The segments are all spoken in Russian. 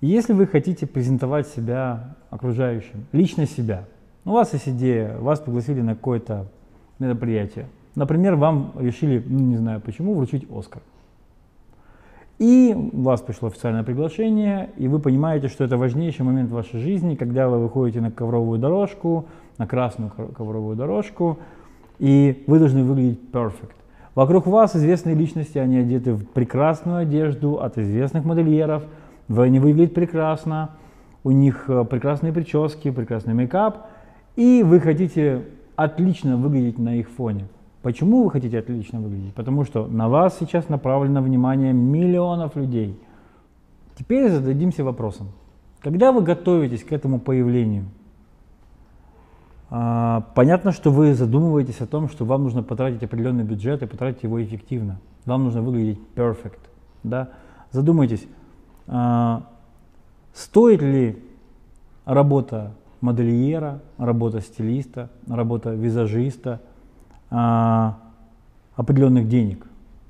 Если вы хотите презентовать себя окружающим, лично себя, у вас есть идея, вас пригласили на какое-то мероприятие. Например, вам решили, ну, не знаю почему, вручить Оскар. И у вас пришло официальное приглашение, и вы понимаете, что это важнейший момент в вашей жизни, когда вы выходите на ковровую дорожку, на красную ковровую дорожку, и вы должны выглядеть perfect. Вокруг вас известные личности, они одеты в прекрасную одежду от известных модельеров, они выглядят прекрасно, у них э, прекрасные прически, прекрасный мейкап, и вы хотите отлично выглядеть на их фоне. Почему вы хотите отлично выглядеть? Потому что на вас сейчас направлено внимание миллионов людей. Теперь зададимся вопросом. Когда вы готовитесь к этому появлению, а, понятно, что вы задумываетесь о том, что вам нужно потратить определенный бюджет и потратить его эффективно. Вам нужно выглядеть perfect. Да? Задумайтесь, стоит ли работа модельера, работа стилиста, работа визажиста а, определенных денег?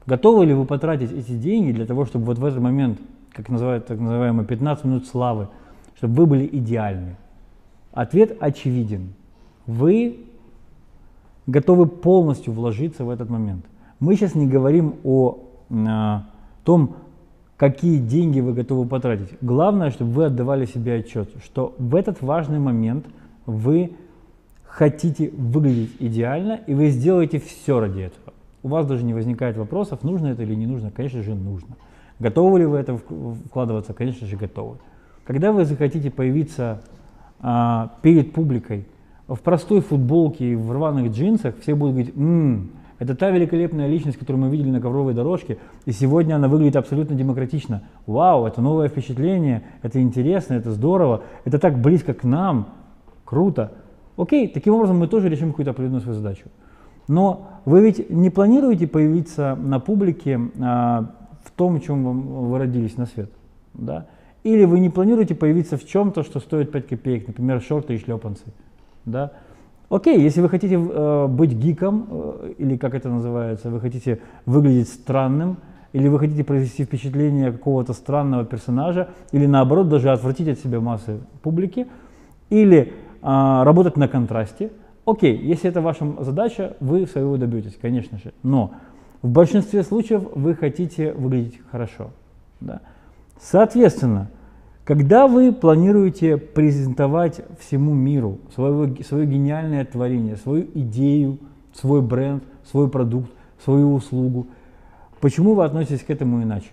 Готовы ли вы потратить эти деньги для того, чтобы вот в этот момент, как называют так называемые 15 минут славы, чтобы вы были идеальны? Ответ очевиден. Вы готовы полностью вложиться в этот момент. Мы сейчас не говорим о, о том, какие деньги вы готовы потратить. Главное, чтобы вы отдавали себе отчет, что в этот важный момент вы хотите выглядеть идеально, и вы сделаете все ради этого. У вас даже не возникает вопросов, нужно это или не нужно. Конечно же, нужно. Готовы ли вы это вкладываться? Конечно же, готовы. Когда вы захотите появиться а, перед публикой в простой футболке и в рваных джинсах, все будут говорить, «Ммм, это та великолепная личность, которую мы видели на ковровой дорожке, и сегодня она выглядит абсолютно демократично. Вау, это новое впечатление, это интересно, это здорово, это так близко к нам, круто. Окей, таким образом мы тоже решим какую-то определенную свою задачу. Но вы ведь не планируете появиться на публике а, в том, в чем вы родились на свет, да? Или вы не планируете появиться в чем-то, что стоит 5 копеек, например, шорты и шлепанцы, да? Окей, если вы хотите э, быть гиком, э, или как это называется, вы хотите выглядеть странным, или вы хотите произвести впечатление какого-то странного персонажа, или наоборот даже отвратить от себя массы публики, или э, работать на контрасте, окей, если это ваша задача, вы своего добьетесь, конечно же. Но в большинстве случаев вы хотите выглядеть хорошо. Да? Соответственно, когда вы планируете презентовать всему миру свое, свое гениальное творение, свою идею, свой бренд, свой продукт, свою услугу, почему вы относитесь к этому иначе?